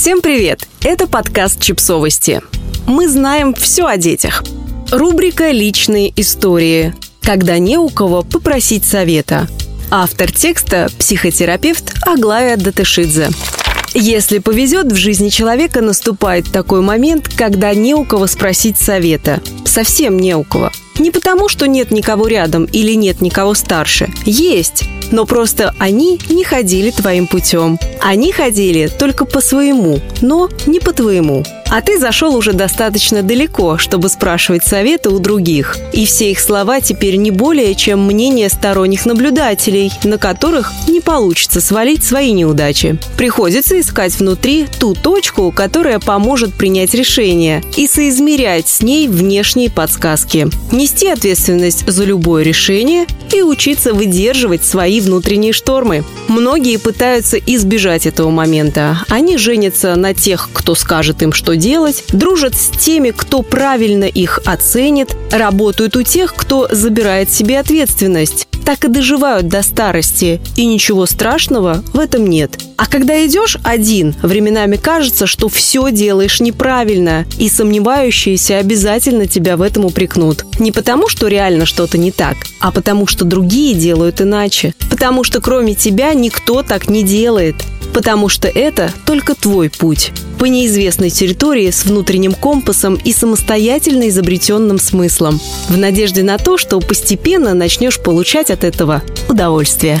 Всем привет! Это подкаст «Чипсовости». Мы знаем все о детях. Рубрика «Личные истории», когда не у кого попросить совета. Автор текста – психотерапевт Аглая Датышидзе. Если повезет, в жизни человека наступает такой момент, когда не у кого спросить совета. Совсем не у кого. Не потому, что нет никого рядом или нет никого старше. Есть. Но просто они не ходили твоим путем. Они ходили только по своему, но не по твоему. А ты зашел уже достаточно далеко, чтобы спрашивать советы у других. И все их слова теперь не более, чем мнение сторонних наблюдателей, на которых не получится свалить свои неудачи. Приходится искать внутри ту точку, которая поможет принять решение, и соизмерять с ней внешние подсказки. Нести ответственность за любое решение и учиться выдерживать свои внутренние штормы. Многие пытаются избежать этого момента. Они женятся на тех, кто скажет им, что делать, дружат с теми, кто правильно их оценит, работают у тех, кто забирает себе ответственность. Так и доживают до старости, и ничего страшного в этом нет. А когда идешь один, временами кажется, что все делаешь неправильно, и сомневающиеся обязательно тебя в этом упрекнут. Не потому, что реально что-то не так, а потому, что другие делают иначе. Потому что кроме тебя никто так не делает потому что это только твой путь. По неизвестной территории с внутренним компасом и самостоятельно изобретенным смыслом. В надежде на то, что постепенно начнешь получать от этого удовольствие.